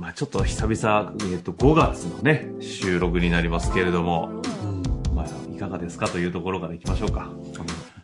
まあちょっと久々、えっ、ー、と、5月のね、収録になりますけれども、うん、まあいかがですかというところから行きましょうか。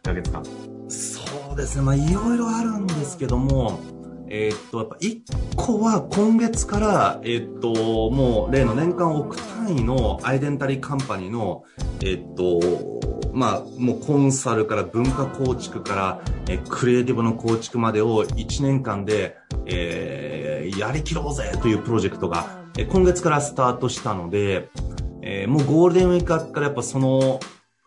1ヶ月間。そうですね、まあいろいろあるんですけども、えー、っと、やっぱ1個は今月から、えー、っと、もう例の年間億単位のアイデンタリーカンパニーの、えー、っと、まあ、もうコンサルから文化構築から、えクリエイティブの構築までを1年間で、えやりきろうぜというプロジェクトが、え今月からスタートしたので、えー、もうゴールデンウィークからやっぱその、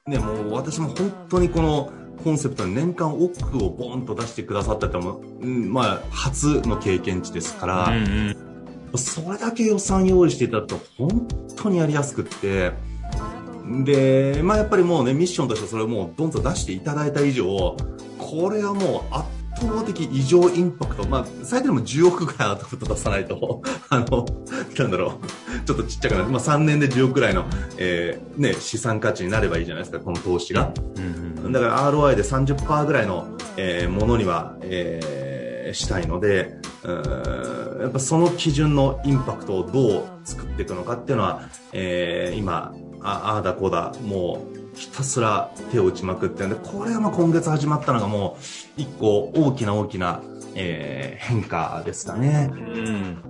ね、もう私も本当にこの、コンセプトに年間億をボンと出してくださったっても、うん、まあ、初の経験値ですから、うんうん、それだけ予算用意していただくと本当にやりやすくって、で、まあやっぱりもうね、ミッションとしてそれをもうどんどん出していただいた以上、これはもう圧倒的異常インパクト。まあ、最低でも10億ぐらいアウトプット出さないと、あの、なんだろう、ちょっとちっちゃくなる。まあ3年で10億ぐらいの、えー、ね、資産価値になればいいじゃないですか、この投資が。うんだから ROI で30%ぐらいの、えー、ものには、えー、したいので、やっぱその基準のインパクトをどう作っていくのかっていうのは、えー、今、ああだこだ、もうひたすら手を打ちまくってるんで、これがまあ今月始まったのがもう一個大きな大きな、えー、変化ですかね。うん。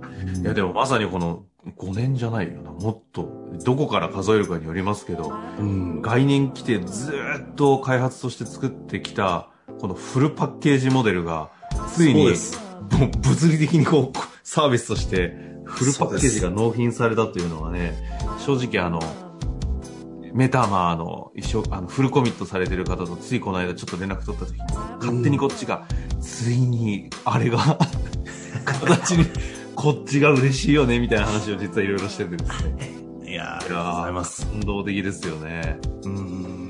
いやでもまさにこの5年じゃないよな。もっと、どこから数えるかによりますけど、うん、概念来てずっと開発として作ってきた、このフルパッケージモデルが、ついに、物理的にこう、サービスとして、フルパッケージが納品されたというのはね、正直あの、メタマーの一生、あの、フルコミットされてる方とついこの間ちょっと連絡取った時に、勝手にこっちが、ついに、あれが 形にこっちが嬉しいよね、みたいな話を実はいろいろしててですね。いやありがとうございます。感動的ですよね。うん。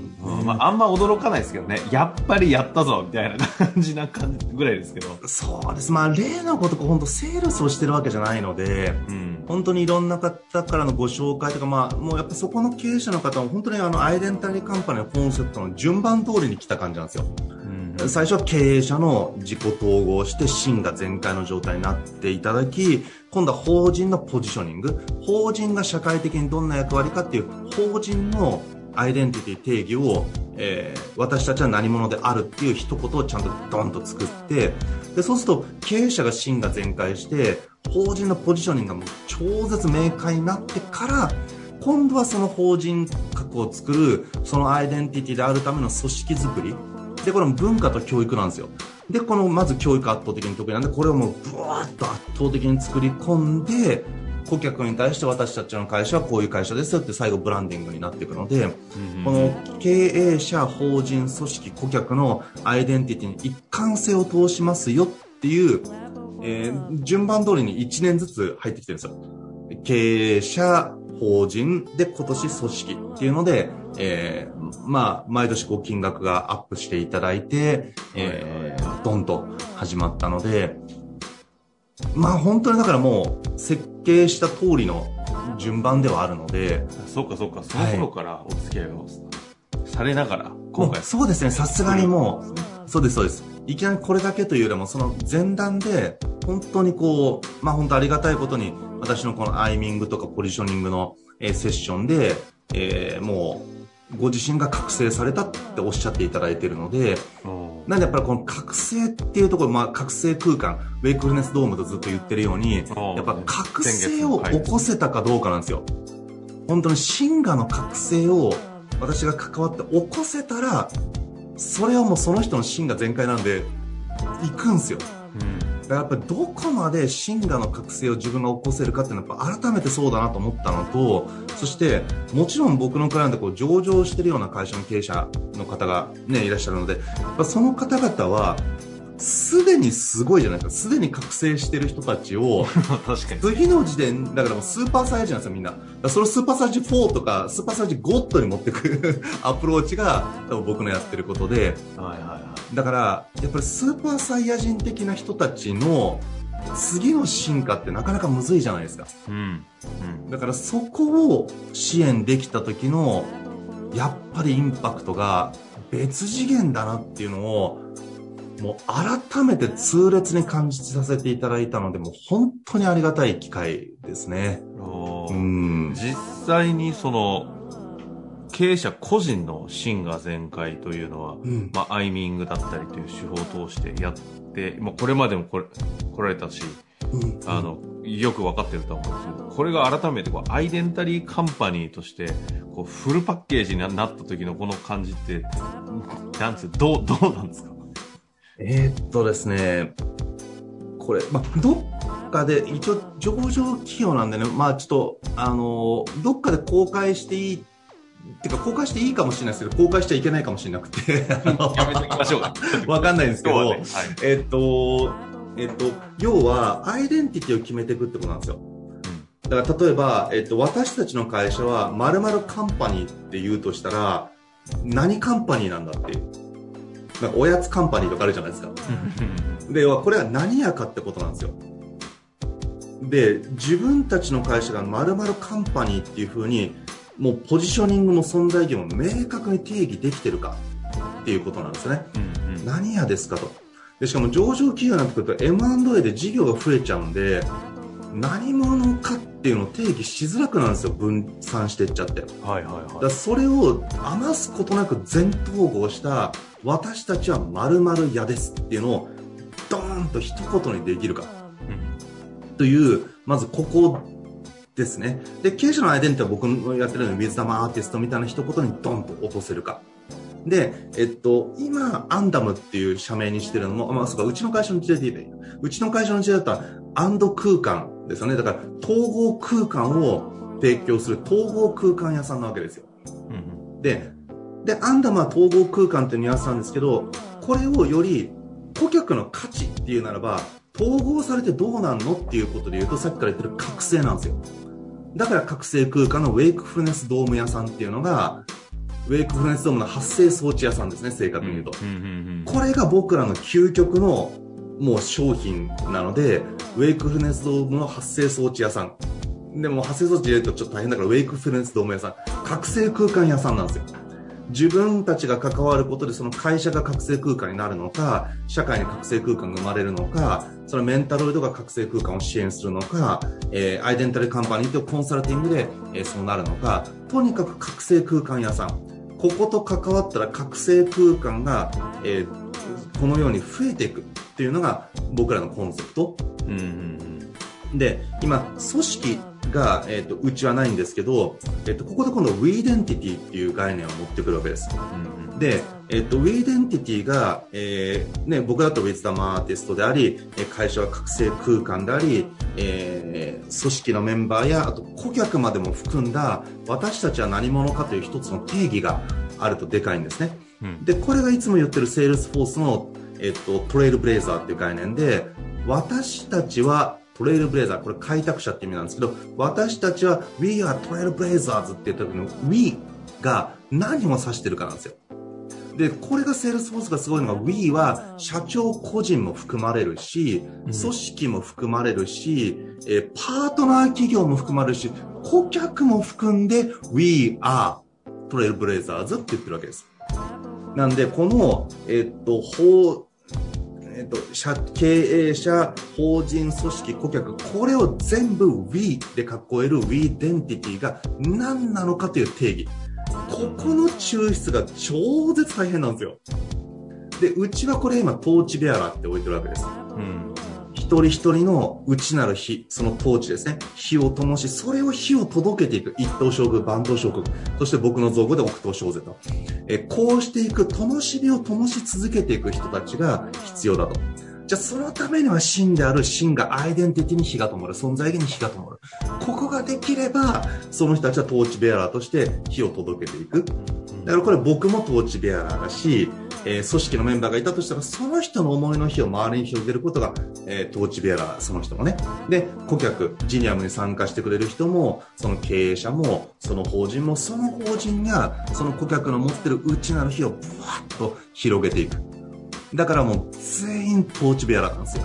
まあ、あんま驚かないですけどね。やっぱりやったぞみたいな感じな感じぐらいですけど。そうです。まあ、例のことか本当セールスをしてるわけじゃないので、うん、本当にいろんな方からのご紹介とか、まあ、もうやっぱそこの経営者の方は本当にあの、アイデンタリーカンパニーのコンセプトの順番通りに来た感じなんですよ。最初は経営者の自己統合して真が全開の状態になっていただき、今度は法人のポジショニング。法人が社会的にどんな役割かっていう法人のアイデンティティ定義を、えー、私たちは何者であるっていう一言をちゃんとドンと作って、で、そうすると経営者が真が全開して、法人のポジショニングがもう超絶明快になってから、今度はその法人格を作る、そのアイデンティティであるための組織づくり。で、これも文化と教育なんですよ。で、この、まず教育圧倒的に得意なんで、これをもう、ブワーッと圧倒的に作り込んで、顧客に対して私たちの会社はこういう会社ですよって最後ブランディングになっていくので、この経営者、法人、組織、顧客のアイデンティティに一貫性を通しますよっていう、えー、順番通りに1年ずつ入ってきてるんですよ。経営者、法人で今年組織っていうので、えー、まあ、毎年こう金額がアップしていただいて、えー、ドンと始まったので、まあ本当にだからもう設計した通りの順番ではあるので。そっかそっか、その頃からお付き合いをされながら、今回。そうですね、さすがにもう、そうですそうです。いきなりこれだけというよりも、その前段で、本当にこう、まあ本当ありがたいことに、私のこのアイミングとかポジショニングの、えセッションで、えー、もう、ご自身が覚醒されたっておっしゃっていただいているので、なんでやっぱりこの覚醒っていうところ、まあ覚醒空間、ウェイクフルネスドームとずっと言ってるように、やっぱ覚醒を起こせたかどうかなんですよ。本当に進化の覚醒を私が関わって起こせたら、それはもうその人の芯が全開なんで、行くんすよ。だからやっぱりどこまで進化の覚醒を自分が起こせるかっていうのはやっぱ改めてそうだなと思ったのと、そしてもちろん僕のクライアントこう上場してるような会社の経営者の方がね、いらっしゃるのでやっぱ、その方々はすでにすごいじゃないですか。すでに覚醒してる人たちを、確かに。次の時点、だからもうスーパーサイヤ人なんですよ、みんな。それをスーパーサイヤ人4とか、スーパーサイヤ人ゴッドに持ってく アプローチが、多分僕のやってることで、はいはいはい。だから、やっぱりスーパーサイヤ人的な人たちの、次の進化ってなかなかむずいじゃないですか。うん。うん、だからそこを支援できた時の、やっぱりインパクトが別次元だなっていうのを、もう改めて痛烈に感じさせていただいたので、もう本当にありがたい機会ですね。うん、実際にその、経営者個人の芯が全開というのは、うん、まあ、アイミングだったりという手法を通してやって、まあ、これまでもこれ来られたし、うん、あの、よく分かってると思うんですけど、これが改めてこうアイデンタリーカンパニーとして、こうフルパッケージになった時のこの感じって、なんつう、どう、どうなんですか？えー、っとですね、これ、まあ、どっかで、一応上場企業なんでね、まあちょっと、あの、どっかで公開していいっていうか、公開していいかもしれないですけど、公開しちゃいけないかもしれなくて。やめときましょうか。わかんないんですけど、ねはい、えっと、えっと、要は、アイデンティティを決めていくってことなんですよ。だから例えば、えっと、私たちの会社は〇〇カンパニーって言うとしたら、何カンパニーなんだっていう。なんかおやつカンパニーとかあるじゃないですか。で、これは何やかってことなんですよ。で、自分たちの会社が〇〇カンパニーっていう風に、もうポジショニングも存在意義も明確に定義できてるかっていうことなんですね。うんうん、何やですかと。で、しかも上場企業になってくると M&A で事業が増えちゃうんで、何者かっていうのを定義しづらくなるんですよ分散していっちゃってはいはいはいだそれを余すことなく全統合した私たちは〇〇屋ですっていうのをドーンと一言にできるか、うん、というまずここですねで経営者のアイデンティティは僕のやってるのにウィズダムアーティストみたいな一言にドンと落とせるかで、えっと、今、アンダムっていう社名にしてるのも、まあ、そうか、うちの会社の時代で言えばいい。うちの会社の時代だったら、アンド空間ですよね。だから、統合空間を提供する統合空間屋さんなわけですよ。うん、で、で、アンダムは統合空間っていうニュアンスなんですけど、これをより顧客の価値っていうならば、統合されてどうなんのっていうことで言うと、さっきから言ってる覚醒なんですよ。だから覚醒空間のウェイクフルネスドーム屋さんっていうのが、ウェイクフルネスドームの発生装置屋さんですね、正確に言うと。これが僕らの究極のもう商品なので、ウェイクフルネスドームの発生装置屋さん。でも発生装置入れるとちょっと大変だから、ウェイクフルネスドーム屋さん。覚醒空間屋さんなんですよ。自分たちが関わることでその会社が覚醒空間になるのか、社会に覚醒空間が生まれるのか、そのメンタロイドが覚醒空間を支援するのか、えー、アイデンタリーカンパニーとコンサルティングで、えー、そうなるのか、とにかく覚醒空間屋さん。ここと関わったら覚醒空間が、えー、このように増えていく。っていうのが僕らのコンセプト。うんうんうん、で、今、組織が、えっ、ー、と、うちはないんですけど、えっ、ー、と、ここで今度、 Wedentity っていう概念を持ってくるわけです。うんうん、で、えっ、ー、と、 Wedentity が、えー、ね、僕だと wisdom artist であり、会社は覚醒空間であり、えー、組織のメンバーや、あと顧客までも含んだ、私たちは何者かという一つの定義があるとでかいんですね。うん、で、これがいつも言ってるセールスフォースのえっと、 trailblazer っていう概念で、私たちは trailblazer、これ開拓者って意味なんですけど、私たちは We are Trail Blazers って言った時の We が何を指してるかなんですよ。で、これがセールスフォースがすごいのが We は社長個人も含まれるし、組織も含まれるし、えパートナー企業も含まれるし、顧客も含んで We are Trail Blazers って言ってるわけです。なんで、この、えっと、法、えっと、社経営者、法人、組織、顧客、これを全部 We で囲える We デンティティが何なのかという定義。ここの抽出が超絶大変なんですよ。で、うちはこれ今、トーチベアラーって置いてるわけです。うん。一人一人の内なる火、その統治ですね。火を灯し、それを火を届けていく。一等将軍、万等将軍、そして僕の造語で奥等将勢と。えこうしていく、灯火を灯し続けていく人たちが必要だと。じゃあそのためには真である真がアイデンティティに火が灯る。存在意義に火が灯る。ここができれば、その人たちはトーチベアラーとして火を届けていく。だからこれ僕もトーチベアラーだし、えー、組織のメンバーがいたとしたら、その人の思いの火を周りに広げることが、えー、トーチベアラー、その人もね。で、顧客、ジニアムに参加してくれる人も、その経営者も、その法人も、その法人が、その顧客の持ってる内なる火をブワッと広げていく。だからもう全員トーチベアラーなんですよ。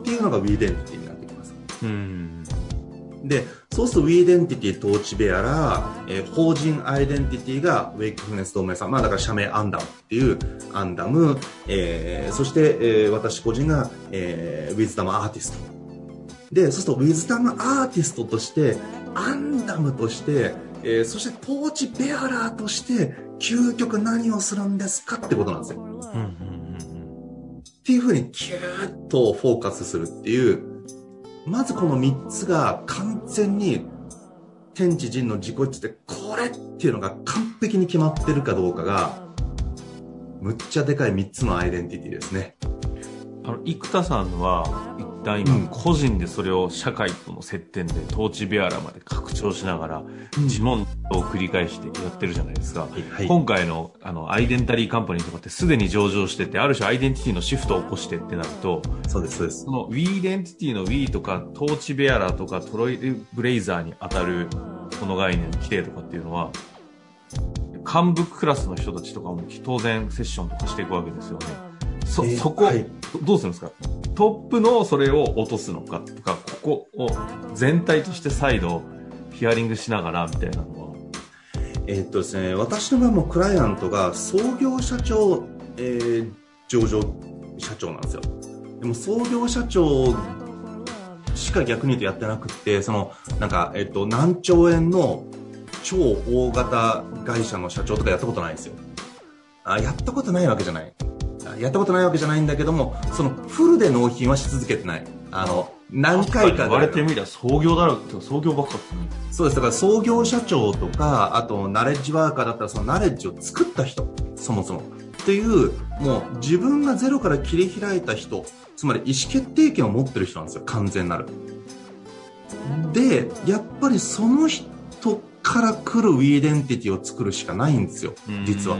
っていうのがウィーデンティティになってきます。うんで、そうすると、ウィーデンティティ、トーチベアラー、えー、法人アイデンティティがウェイクフネス同盟さん。まあだから社名アンダムっていうアンダム、えー、そして、えー、私個人が、えー、ウィズダムアーティスト。で、そうすると、ウィズダムアーティストとして、アンダムとして、えー、そしてトーチベアラーとして、究極何をするんですかってことなんですよ。うんうんうん、っていうふうに、キューッとフォーカスするっていう、まずこの3つが完全に天地人の自己一致でこれっていうのが完璧に決まってるかどうかがむっちゃでかい3つのアイデンティティですね。あの生田さんは一旦今個人でそれを社会との接点で torchbearer まで拡張しながら自問を繰り返してやってるじゃないですか、はい、今回のあのアイデンタリーカンパニーとかってすでに上場しててある種アイデンティティのシフトを起こしてってなるとそうですそうです。その Wedentity の We とか torchbearer とか trailblazer に当たるこの概念の規定とかっていうのは幹部クラスの人たちとかも当然セッションとかしていくわけですよね。そ、そこ、はい、どうするんですか？トップのそれを落とすのかとか、ここを全体として再度ヒアリングしながらみたいなのはえー、っとですね、私の場合もクライアントが創業社長、えー、上場社長なんですよ。でも創業社長しか逆に言うとやってなくて、その、なんか、えっと、何兆円の超大型会社の社長とかやったことないんですよ。あ、やったことないわけじゃない。やったことないわけじゃないんだけども、そのフルで納品はし続けてない。あの、何回か言われてみりゃ創業だろう創業ばっかですね。そうです。だから創業社長とか、あとナレッジワーカーだったらそのナレッジを作った人、そもそも。っていう、もう自分がゼロから切り開いた人、つまり意思決定権を持ってる人なんですよ。完全なる。で、やっぱりその人から来る Wedentity を作るしかないんですよ。実は。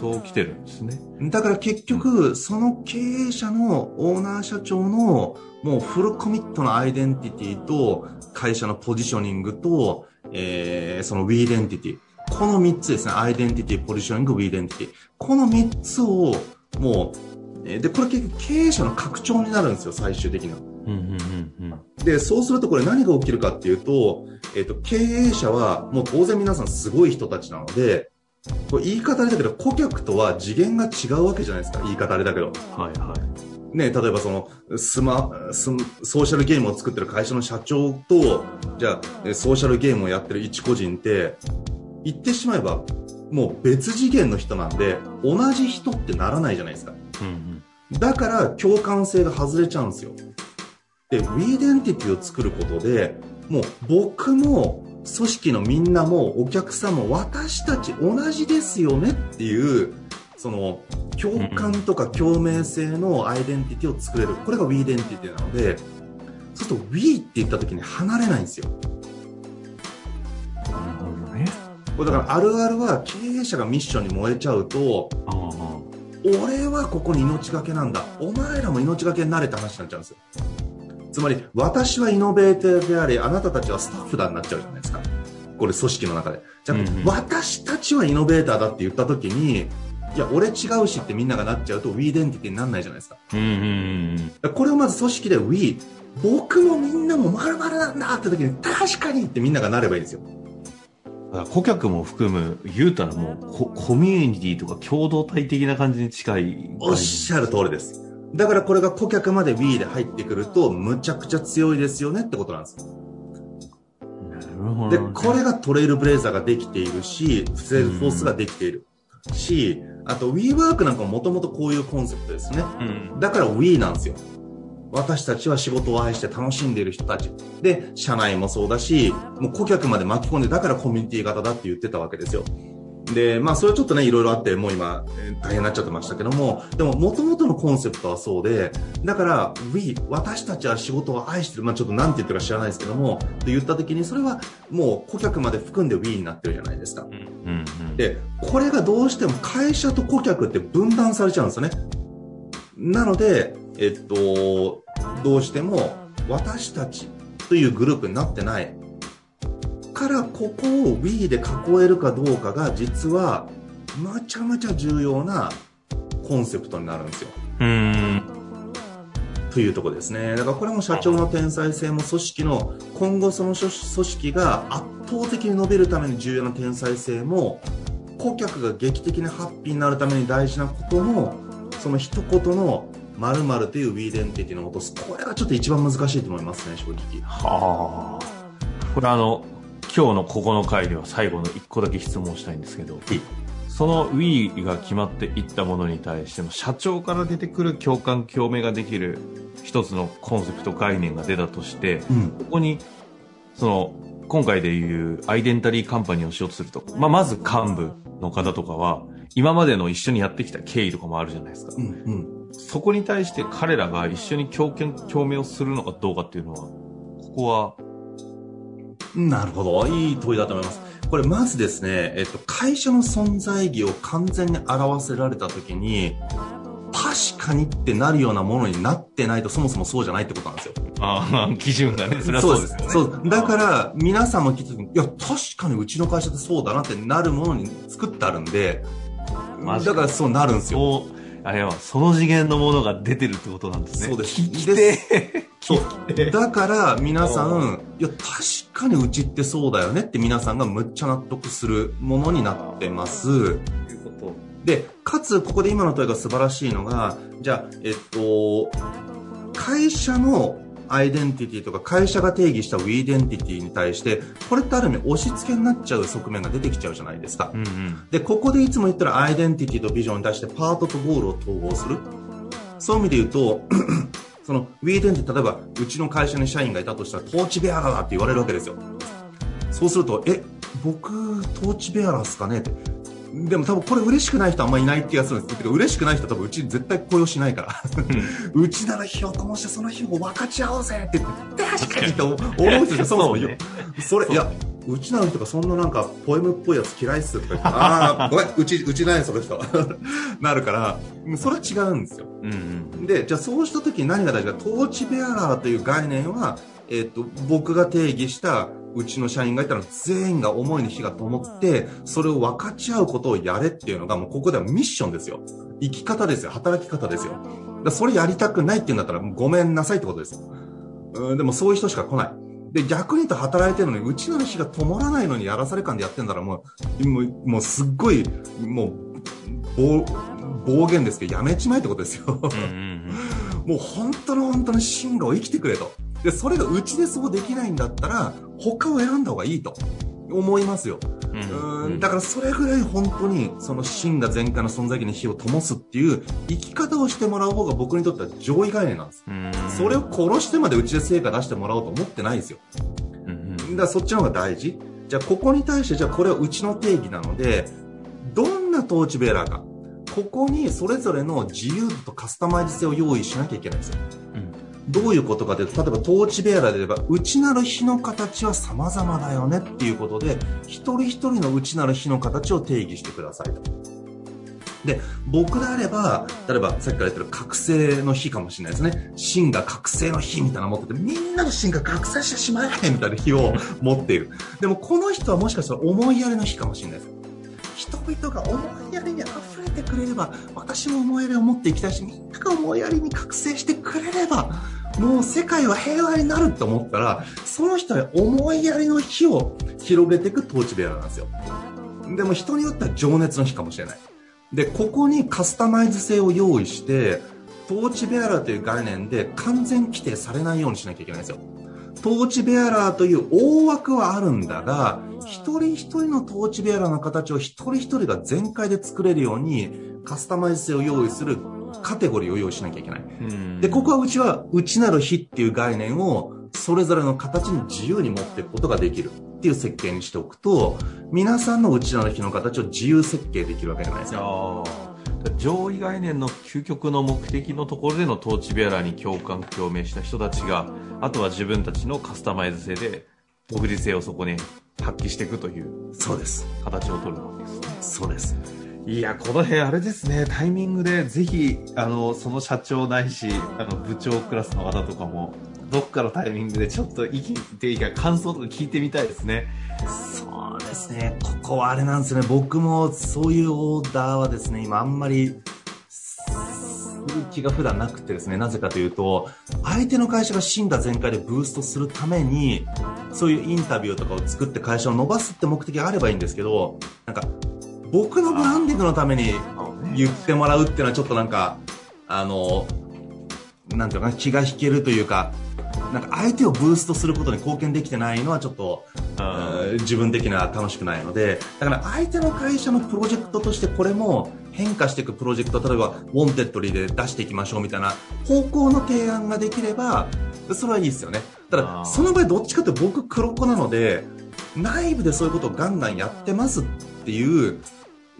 そう来てるんですね。だから結局、その経営者のオーナー社長のもうフルコミットのアイデンティティと会社のポジショニングと、えー、その Wedentity。この3つですね。アイデンティティ、ポジショニング、 Wedentity。この3つをもう、で、これ結局経営者の拡張になるんですよ、最終的には。で、そうするとこれ何が起きるかっていうと、えっ、ー、と、経営者はもう当然皆さんすごい人たちなので、これ言い方あれだけど、顧客とは次元が違うわけじゃないですか。言い方あれだけど。はいはい。ね、例えばその、スマ、スソーシャルゲームを作ってる会社の社長と、じゃあ、ソーシャルゲームをやってる一個人って、言ってしまえば、もう別次元の人なんで、同じ人ってならないじゃないですか。うんうん、だから、共感性が外れちゃうんですよ。で、 Wedentity を作ることで、もう僕も組織のみんなもお客さんも私たち同じですよねっていうその共感とか共鳴性のアイデンティティを作れる。これが We デンティティなのでそうすると We って言った時に離れないんですよ。なるほどね。これだからあるあるは経営者がミッションに燃えちゃうと俺はここに命がけなんだ。お前らも命がけになれって話になっちゃうんですよつまり、私はイノベーターであり、あなたたちはスタッフだになっちゃうじゃないですか。これ組織の中で。じゃあ、うん、私たちはイノベーターだって言った時に、いや、俺違うしってみんながなっちゃうと、ウィーデンティティにならないじゃないですか。うんうんうん、これをまず組織で We、僕もみんなも丸々なんだって時に、確かにってみんながなればいいんですよ。顧客も含む、言うたらもうコ、コミュニティとか共同体的な感じに近い。おっしゃる通りです。だからこれが顧客まで Wii で入ってくると、むちゃくちゃ強いですよねってことなんです。なるほど、ね、で、これがトレイルブレイザーができているし、セールフォースができている。し、あと WeWork なんかももともとこういうコンセプトですね。うん、だから We なんですよ。私たちは仕事を愛して楽しんでいる人たち。で、社内もそうだし、もう顧客まで巻き込んで、だからコミュニティ型だって言ってたわけですよ。で、まあ、それはちょっとね、いろいろあって、もう今、大変になっちゃってましたけども、でも、もともとのコンセプトはそうで、だから、We、私たちは仕事を愛してる、まあ、ちょっと何て言ってるか知らないですけども、と言った時に、それはもう顧客まで含んで We になってるじゃないですか。うんうん、で、これがどうしても会社と顧客って分断されちゃうんですよね。なので、えっと、どうしても、私たちというグループになってない。からここを Wii で囲えるかどうかが実はむちゃむちゃ重要なコンセプトになるんですよ。うんというとこですね。だからこれも社長の天才性も組織の今後その組織が圧倒的に伸びるために重要な天才性も顧客が劇的にハッピーになるために大事なこともその一言の〇〇というウィーデンティティの落とすこれがちょっと一番難しいと思いますね正直はあこれあの今日のここの回では最後の1個だけ質問したいんですけど、その Wii が決まっていったものに対しても、社長から出てくる共感、共鳴ができる一つのコンセプト概念が出たとして、うん、ここに、その、今回でいうアイデンタリーカンパニーをしようと。すると、まあ、まず幹部の方とかは、今までの一緒にやってきた経緯とかもあるじゃないですか。うんうん、そこに対して彼らが一緒に共感、共鳴をするのかどうかっていうのは、ここはなるほど。いい問いだと思います。これまずですね、えっと、会社の存在意義を完全に表せられたときに、確かにってなるようなものになってないとそもそもそうじゃないってことなんですよ。ああ、基準がね、それはそうですよね。そう。だから、皆さんも聞いた時に、いや、確かにうちの会社ってそうだなってなるものに作ってあるんで、だからそうなるんですよ。あれは、その次元のものが出てるってことなんですね。そうです。聞きてそう。だから、皆さん、いや、確かにうちってそうだよねって皆さんがむっちゃ納得するものになってます。で、かつ、ここで今の問いが素晴らしいのが、じゃあ、えっと、会社のアイデンティティとか会社が定義した Wedentity に対して、これってある意味押し付けになっちゃう側面が出てきちゃうじゃないですか。うんうん、で、ここでいつも言ったらアイデンティティとビジョンに対してパートとゴールを統合する。そういう意味で言うと、そのウィーデンって、例えばうちの会社に社員がいたとしたら torchbearer だって言われるわけですよ。そうすると、え、僕、 torchbearer っすかねって。でも多分これ嬉しくない人あんまりいない気がするんですけど、嬉しくない人は多分うち絶対雇用しないから。うちなら火を灯してその火を分かち合おうぜって言って、確かにと思う人がそもそもよ。それ、いや、うちなの人がそんななんか、ポエムっぽいやつ嫌いっすとか言って、ああ、ごめん、うち、うちないその人。なるから、それは違うんですよ。うんうん、で、じゃあそうした時に何が大事か、トーチベアラーという概念は、えっ、ー、と、僕が定義したうちの社員がいたら全員が思いの火が灯って、それを分かち合うことをやれっていうのがもうここではミッションですよ。生き方ですよ。働き方ですよ。だそれやりたくないって言うんだったらごめんなさいってことです。うん、でもそういう人しか来ない。で、逆に言うと働いてるのに、うちの火が灯らないのにやらされ感でやってんだらもう、もう、もうすっごい、もう、暴、暴言ですけど、やめちまえってことですよ。もう本当の本当の進路を生きてくれと。で、それがうちでそうできないんだったら、他を選んだ方がいいと思いますよ。うん、だからそれぐらい本当にその真が全開の存在意義に火を灯すっていう生き方をしてもらう方が僕にとっては上位概念なんです。それを殺してまでうちで成果出してもらおうと思ってないですよ。だからそっちの方が大事。じゃあここに対してじゃあこれはうちの定義なので、どんなトーチベーラーか。ここにそれぞれの自由度とカスタマイズ性を用意しなきゃいけないんですよ。どういうことかというと、例えばトーチベアラーであれば、内なる火の形は様々だよねっていうことで、一人一人の内なる火の形を定義してくださいと。で、僕であれば、例えばさっきから言ってる覚醒の火かもしれないですね。芯が覚醒の火みたいなの持ってて、みんなの芯が覚醒してしまえみたいな火を持っている。でもこの人はもしかしたら思いやりの火かもしれないです。人々が思いやりに溢れてくれれば、私も思いやりを持っていきたいし、みんなが思いやりに覚醒してくれれば、もう世界は平和になるって思ったら、その人は思いやりの火を広げていく統治部屋なんですよ。でも人によっては情熱の火かもしれない。で、ここにカスタマイズ性を用意して、トーチベアラーという概念で完全規定されないようにしなきゃいけないんですよ。トーチベアラーという大枠はあるんだが、一人一人のトーチベアラーの形を一人一人が全開で作れるようにカスタマイズ性を用意するカテゴリーを用意しなきゃいけない。で、ここはうちは、内なる非っていう概念を、それぞれの形に自由に持っていくことができるっていう設計にしておくと、皆さんの内なる非の形を自由設計できるわけじゃないですか。上位概念の究極の目的のところでのトーチベアラーに共感共鳴した人たちがあとは自分たちのカスタマイズ性で独自性をそこに発揮していくというそうです。形を取るわけですね。そうですいや、この辺あれですね、タイミングでぜひ、あの、その社長ないし、あの、部長クラスの方とかも、どっかのタイミングでちょっと意見っていうか感想とか聞いてみたいですね。そうですね。ここはあれなんですね。僕もそういうオーダーはですね、今あんまり、気が普段なくてですね、なぜかというと、相手の会社が死んだ全開でブーストするために、そういうインタビューとかを作って会社を伸ばすって目的があればいいんですけど、なんか、僕のブランディングのために言ってもらうっていうのはちょっとなんか、あの、なんていうか気が引けるというか、なんか相手をブーストすることに貢献できてないのはちょっと、自分的には楽しくないので、だから相手の会社のプロジェクトとしてこれも変化していくプロジェクト、例えばウォンテッドリーで出していきましょうみたいな方向の提案ができれば、それはいいですよね。ただ、その場合どっちかって僕黒子なので、内部でそういうことをガンガンやってますっていう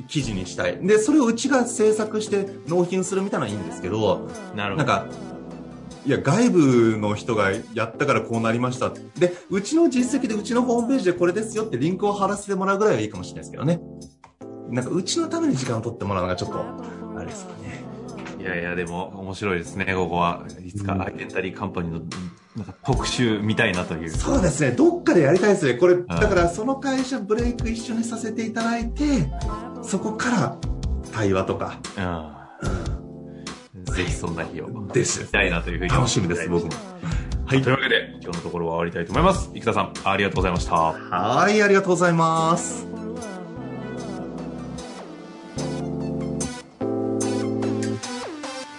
記事にしたい。で、それをうちが制作して納品するみたいなのはいいんですけど、なるほど。なんか、いや、外部の人がやったからこうなりました。で、うちの実績でうちのホームページでこれですよってリンクを貼らせてもらうぐらいはいいかもしれないですけどね。なんか、うちのために時間を取ってもらうのがちょっと、あれですかね。いやいや、でも面白いですね、ここは。いつかアイデンタリーカンパニーのなんか特集みたいなという。そうですね。どっかでやりたいですね。これ、だからその会社ブレイク一緒にさせていただいて、そこから対話とか。うん。ぜひそんな日を。です。たいなというふうに楽しみです、僕も。はい。というわけで、今日のところは終わりたいと思います。生田さん、ありがとうございました。はい、ありがとうございます。